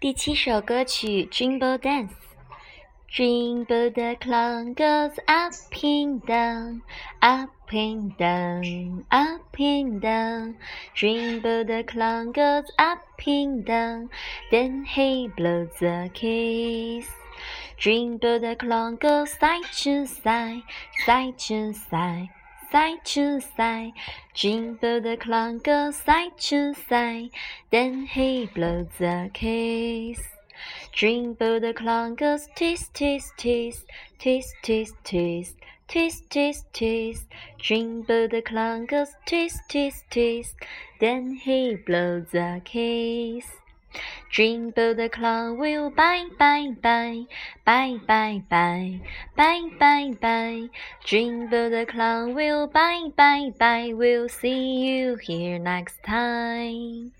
第七首歌曲《Jumbo Dance》。Jumbo the clown goes up and down, up and down, up and down. Jumbo the clown goes up and down, then he blows a kiss. Jumbo the clown goes side to side, side to side side to side. Gymbo the clown goes side to side. Then he blows a kiss. Gymbo the clown goes twist, twist, twist, twist, twist, twist. Twist, twist, twist. Gymbo the clown goes twist, twist, twist. Then he blows a kiss. Gymbo the clown will bye bye bye, bye bye bye, bye bye bye. Gymbo the clown will bye bye bye. We'll see you here next time.